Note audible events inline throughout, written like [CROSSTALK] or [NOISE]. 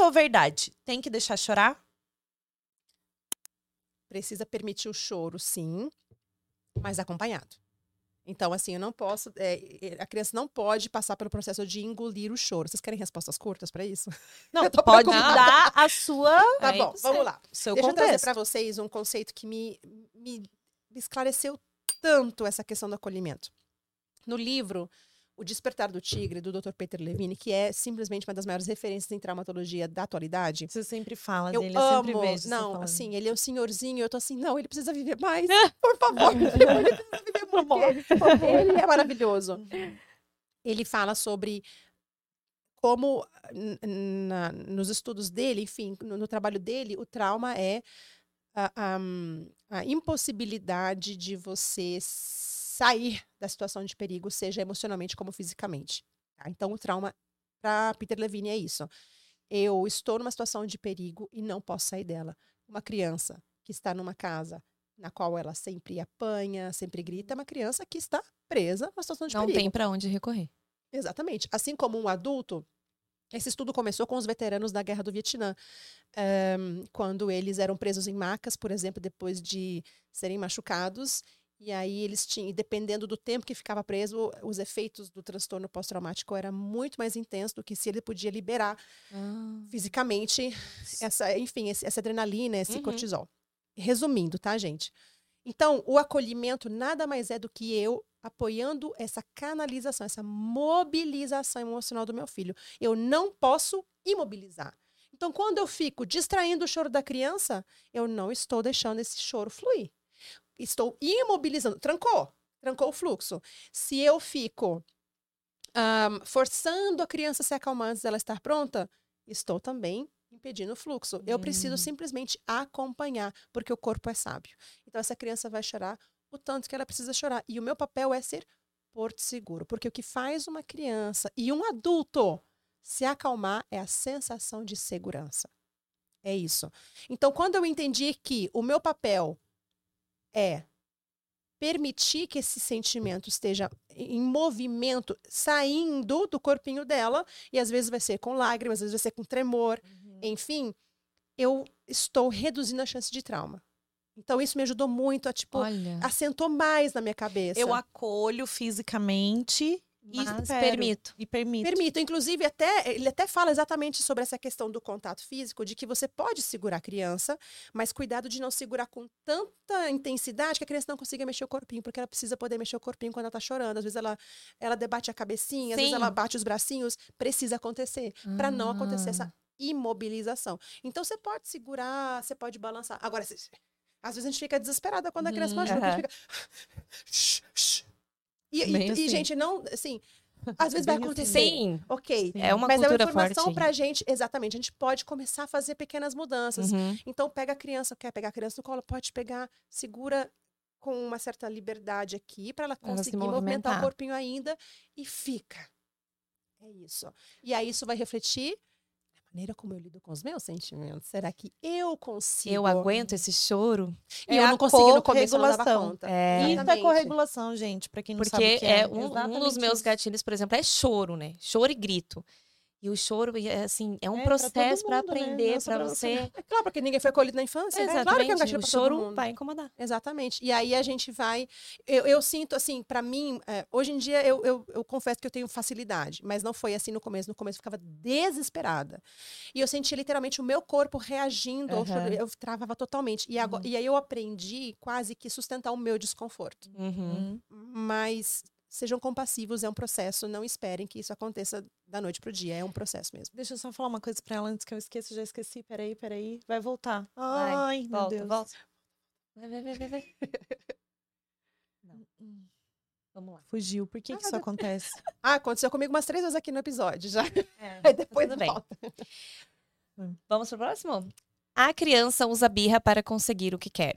Mito ou verdade? Tem que deixar chorar? Precisa permitir o choro, sim, mas acompanhado. Então, assim, eu não posso. é, a criança não pode passar pelo processo de engolir o choro. Vocês querem respostas curtas para isso? [LAUGHS] Não, pode preocupada. dar a sua. Tá aí bom, vamos lá. Seu Deixa eu trazer contexto. para vocês um conceito que me, me esclareceu tanto essa questão do acolhimento. No livro O Despertar do Tigre, do Dr. Peter Levine, que é simplesmente uma das maiores referências em traumatologia da atualidade. Você sempre fala Eu dele, eu sempre amo. vejo você Não, assim, ele é um senhorzinho, eu tô assim, não, ele precisa viver mais. [LAUGHS] [LAUGHS] Por favor. ele precisa viver muito. porque Ele é maravilhoso. Ele fala sobre como na- nos estudos dele, enfim, no, no trabalho dele, o trauma é a, a- a impossibilidade de você sair da situação de perigo, seja emocionalmente como fisicamente. tá? Então, o trauma, para Peter Levine, é isso. Eu estou numa situação de perigo e não posso sair dela. Uma criança que está numa casa na qual ela sempre apanha, sempre grita, é uma criança que está presa numa situação de Não perigo. tem pra onde recorrer. Exatamente. Assim como um adulto, esse estudo começou com os veteranos da Guerra do Vietnã, Ehm, quando eles eram presos em macas, por exemplo, depois de serem machucados. E aí eles tinham, dependendo do tempo que ficava preso, os efeitos do transtorno pós-traumático era muito mais intenso do que se ele podia liberar fisicamente essa, enfim, essa adrenalina, esse Uhum. cortisol. Resumindo, tá, gente? Então, o acolhimento nada mais é do que eu apoiando essa canalização, essa mobilização emocional do meu filho. Eu não posso imobilizar. Então, quando eu fico distraindo o choro da criança, eu não estou deixando esse choro fluir. Estou imobilizando. Trancou. Trancou o fluxo. Se eu fico ahm, forçando a criança a se acalmar antes dela estar pronta, estou também impedindo o fluxo. Eu preciso Hum. simplesmente acompanhar, porque o corpo é sábio. Então, essa criança vai chorar o tanto que ela precisa chorar. E o meu papel é ser porto seguro, porque o que faz uma criança e um adulto se acalmar é a sensação de segurança. É isso. Então, quando eu entendi que o meu papel é permitir que esse sentimento esteja em movimento, saindo do corpinho dela, e às vezes vai ser com lágrimas, às vezes vai ser com tremor, enfim, eu estou reduzindo a chance de trauma. Então, isso me ajudou muito a, tipo, Olha. assentou mais na minha cabeça. Eu acolho fisicamente Mas espero. permito. E permito. Permito. Inclusive, até, ele até fala exatamente sobre essa questão do contato físico, de que você pode segurar a criança, mas cuidado de não segurar com tanta intensidade que a criança não consiga mexer o corpinho, porque ela precisa poder mexer o corpinho quando ela tá chorando. Às vezes ela, ela debate a cabecinha, às vezes Sim. ela bate os bracinhos. Precisa acontecer, para não acontecer Ah. essa imobilização. Então, você pode segurar, você pode balançar. Agora, às vezes a gente fica desesperada quando a criança Uhum. machuca, a gente fica... E, e- Bem e, assim. gente, não, assim, às vezes vai Bem assim. acontecer. Sim. Ok. É uma Mas é uma cultura informação forte. pra gente, exatamente. A gente pode começar a fazer pequenas mudanças. Uhum. Então, pega a criança, quer pegar a criança no colo, pode pegar, segura com uma certa liberdade aqui para ela Ela se conseguir movimentar o corpinho ainda e fica. É isso. E aí isso vai refletir maneira como eu lido com os meus sentimentos. Será que eu consigo? Eu aguento esse choro. E É eu não consegui no começo, eu não dava conta. É. Isso é Exatamente. corregulação, gente, pra quem não sabe Porque o que é, é. um, um dos meus gatilhos, por exemplo, é choro, né? Choro e grito. E o choro, é assim, é um É, processo pra mundo, né? aprender, Nossa, pra pra você. É claro, porque ninguém foi acolhido na infância. né? Exatamente. Claro que é um gatilho o pra todo choro mundo. vai incomodar. Exatamente. E aí a gente vai. Eu, eu sinto, assim, pra mim, é, hoje em dia eu, eu, eu confesso que eu tenho facilidade, mas não foi assim no começo. No começo eu ficava desesperada. E eu sentia literalmente o meu corpo reagindo. ao choro. Eu travava totalmente. E, agora, e aí eu aprendi quase que sustentar o meu desconforto. Uhum. Hum. Mas sejam compassivos, é um processo. Não esperem que isso aconteça da noite pro dia. É um processo mesmo. Deixa eu só falar uma coisa pra ela antes que eu esqueça. Já esqueci. Peraí, peraí. Vai voltar. Vai, Ai, meu volta, Deus. volta. Vai, vai, vai, vai, vai. [LAUGHS] Vamos lá. Fugiu. Por que, Ah, que isso [LAUGHS] acontece? Ah, aconteceu comigo umas três vezes aqui no episódio já. É, [LAUGHS] Aí depois tudo bem. volta. Vamos pro próximo? A criança usa birra para conseguir o que quer.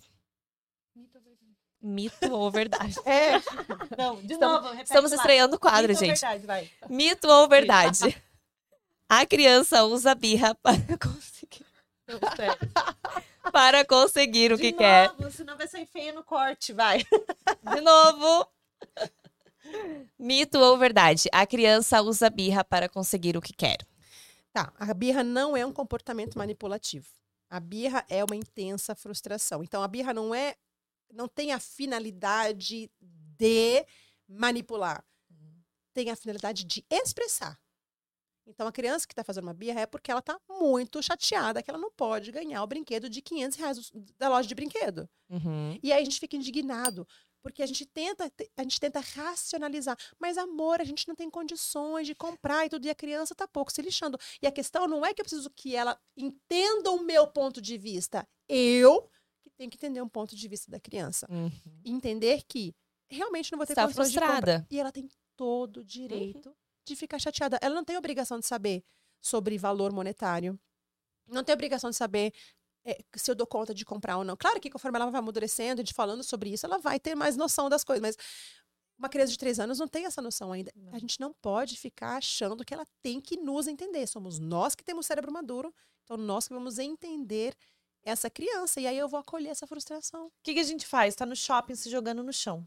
Mito ou verdade? [LAUGHS] É. Não, de Estamos- novo. repete Estamos estreando o quadro, é gente. verdade, vai. Mito ou verdade? A criança usa birra para conseguir, para conseguir o De que quer. novo, senão vai sair feio no corte, vai. De novo. Mito ou verdade? A criança usa birra para conseguir o que quer. Tá, a birra não é um comportamento manipulativo. A birra é uma intensa frustração. Então, a birra não é, não tem a finalidade de manipular. Tem a finalidade de expressar. Então, a criança que está fazendo uma birra é porque ela está muito chateada que ela não pode ganhar o brinquedo de 500 reais da loja de brinquedo. Uhum. E aí a gente fica indignado, porque a gente tenta, a gente tenta racionalizar. Mas, amor, a gente não tem condições de comprar e tudo, e a criança tá pouco se lixando. E a questão não é que eu preciso que ela entenda o meu ponto de vista. Eu tenho que entender um ponto de vista da criança. Uhum. Entender que realmente não vou ter Está condições de comprar. frustrada. E ela tem todo o direito de ficar chateada. Ela não tem obrigação de saber sobre valor monetário. Não tem obrigação de saber é, se eu dou conta de comprar ou não. Claro que conforme ela vai amadurecendo e falando sobre isso, ela vai ter mais noção das coisas. Mas uma criança de três anos não tem essa noção ainda. A gente não pode ficar achando que ela tem que nos entender. Somos nós que temos cérebro maduro. Então, nós que vamos entender essa criança. E aí eu vou acolher essa frustração. O que, que a gente faz? Tá no shopping se jogando no chão.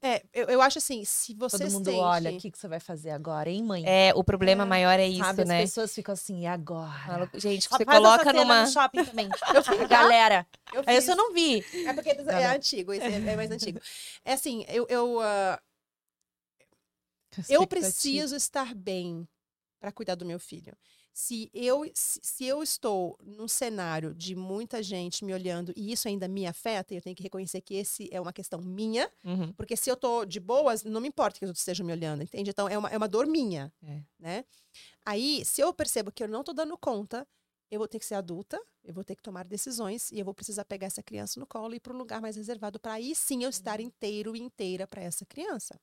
É, eu, eu acho assim, se você Todo mundo sente... olha, o que, que você vai fazer agora, hein, mãe? É, o problema É, maior é isso, Sabe, né? as pessoas ficam assim, e agora? Gente, você essa coloca numa. no shopping também. [LAUGHS] Eu fiz. Galera, Eu aí fiz. isso eu não vi. É porque é, antigo, esse é, é mais antigo. É assim, eu, eu, ah, eu preciso estar bem para cuidar do meu filho. Se eu, se, eu estou num cenário de muita gente me olhando e isso ainda me afeta, eu tenho que reconhecer que esse é uma questão minha, Uhum. porque se eu tô de boas, não me importa que os outros estejam me olhando, entende? Então, é uma, é uma dor minha, É. né? Aí, se eu percebo que eu não tô dando conta, eu vou ter que ser adulta, eu vou ter que tomar decisões e eu vou precisar pegar essa criança no colo e ir para um lugar mais reservado para aí sim eu estar inteiro e inteira para essa criança.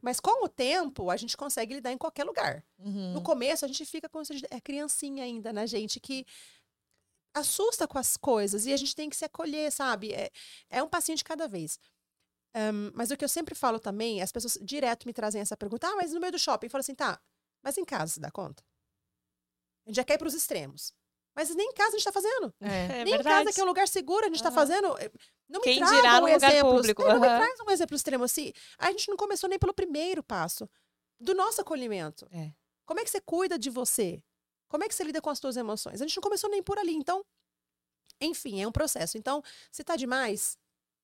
Mas com o tempo, a gente consegue lidar em qualquer lugar. Uhum. No começo, a gente fica com essa- é criancinha ainda na gente que assusta com as coisas e a gente tem que se acolher, sabe? É, é um passinho de cada vez. Ahn, mas o que eu sempre falo também, as pessoas direto me trazem essa pergunta: ah, mas no meio do shopping, eu falo assim, tá, mas em casa se dá conta? A gente já quer ir para os extremos. Mas nem em casa a gente está fazendo. É, nem em casa, que é um lugar seguro, a gente está fazendo. Não Quem dirá no lugar exemplos. público, Não me traz um exemplo extremo assim. A gente não começou nem pelo primeiro passo do nosso acolhimento. É. Como é que você cuida de você? Como é que você lida com as suas emoções? A gente não começou nem por ali. Então, enfim, é um processo. Então, se tá demais,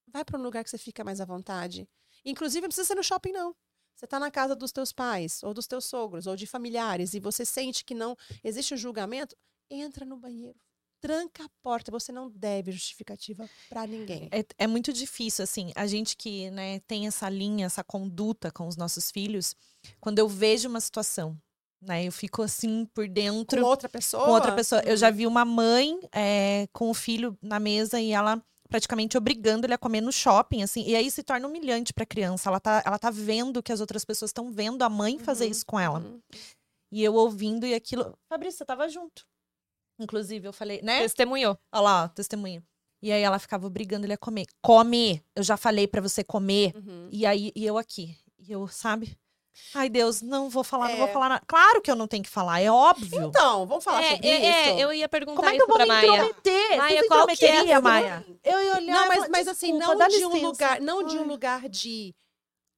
vai para um lugar que você fica mais à vontade. Inclusive, não precisa ser no shopping, não. Você tá na casa dos teus pais, ou dos teus sogros, ou de familiares, e você sente que não existe um julgamento, entra no banheiro. Tranca a porta. Você não deve justificativa para ninguém. É, é muito difícil, assim, a gente que né, tem essa linha, essa conduta com os nossos filhos, quando eu vejo uma situação, né, eu fico assim por dentro Com outra pessoa. com outra pessoa. Eu já vi uma mãe é, com o filho na mesa e ela praticamente obrigando ele a comer no shopping, assim, e aí se torna humilhante pra criança. Ela tá, ela tá vendo que as outras pessoas estão vendo a mãe fazer Uhum, isso com ela. Uhum. E eu ouvindo e aquilo. Fabrício, você tava junto. Inclusive, eu falei, né? Testemunhou. Olha lá, testemunha. E aí ela ficava obrigando ele a comer. Come! Eu já falei pra você comer. Uhum. E aí, e eu aqui. E eu, sabe? Ai, Deus, não vou falar, não vou É. falar nada. Claro que eu não tenho que falar, é óbvio. Então, vamos falar É, sobre é, isso? é, eu ia perguntar Como é que isso eu vou me Maia. intrometer? Maia, Você se qual que é Maia? Eu ia olhar Não, mas, falar, mas assim, "Desculpa, não dá de um licença." lugar, não de um lugar de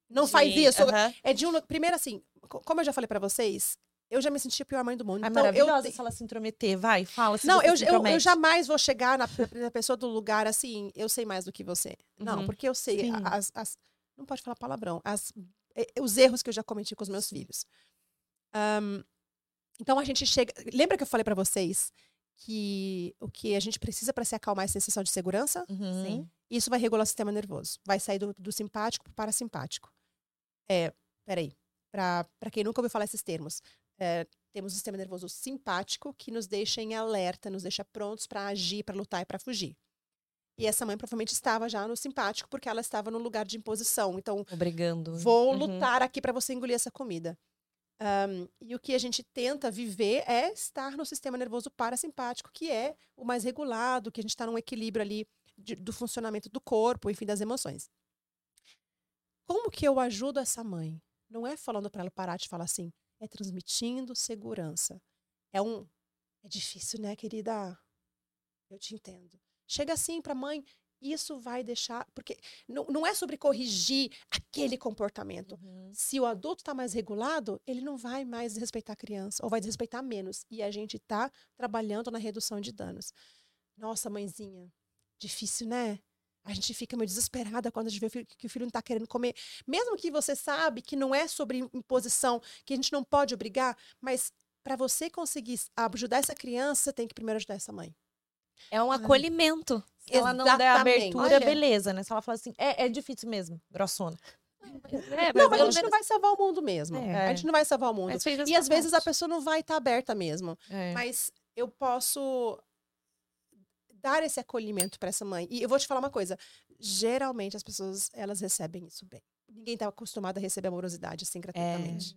não De- faz isso. É de um primeiro assim, co- como eu já falei pra vocês, eu já me senti a pior mãe do mundo. Ai, então eu maravilhosa te- se ela se intrometer. Vai, fala. Se Não, eu, eu, eu jamais vou chegar na, na pessoa do lugar assim, eu sei mais do que você. Não, Uhum. porque eu sei as, as- não pode falar palavrão, as, eh, os erros que eu já cometi com os meus filhos. Ahn, então a gente chega, lembra que eu falei pra vocês que o que a gente precisa pra se acalmar é a sensação de segurança? Uhum. Sim. Isso vai regular o sistema nervoso. Vai sair do, do simpático para parasimpático. É, peraí. Para quem nunca ouviu falar esses termos, é, temos o sistema nervoso simpático, que nos deixa em alerta, nos deixa prontos para agir, para lutar e para fugir. E essa mãe provavelmente estava já no simpático, porque ela estava no lugar de imposição. Então, Obrigando. vou Uhum. lutar aqui para você engolir essa comida. Ahm, e o que a gente tenta viver é estar no sistema nervoso parasimpático, que é o mais regulado, que a gente está num equilíbrio ali de- do funcionamento do corpo, enfim, das emoções. Como que eu ajudo essa mãe? Não é falando para ela parar de falar assim, é transmitindo segurança. É um. É difícil, né, querida? Eu te entendo. Chega assim para a mãe isso vai deixar. Porque não, não é sobre corrigir aquele comportamento. Uhum. Se o adulto está mais regulado, ele não vai mais respeitar a criança, ou vai desrespeitar menos. E a gente está trabalhando na redução de danos. Nossa, mãezinha, difícil, né? A gente fica meio desesperada quando a gente vê o filho- que o filho não está querendo comer. Mesmo que você sabe que não é sobre imposição, que a gente não pode obrigar, mas para você conseguir ajudar essa criança, você tem que primeiro ajudar essa mãe. É um acolhimento. Se ela não der abertura, Olha. beleza, né? Se ela falar assim, é, é difícil mesmo, grossona. É, Não, mas a gente não menos- vai salvar o mundo mesmo. É. A gente não vai salvar o mundo. mas E às vezes a pessoa não vai estar aberta mesmo. É. Mas eu posso dar esse acolhimento para essa mãe. E eu vou te falar uma coisa. Geralmente as pessoas, elas recebem isso bem. Ninguém tá acostumado a receber amorosidade assim gratuitamente.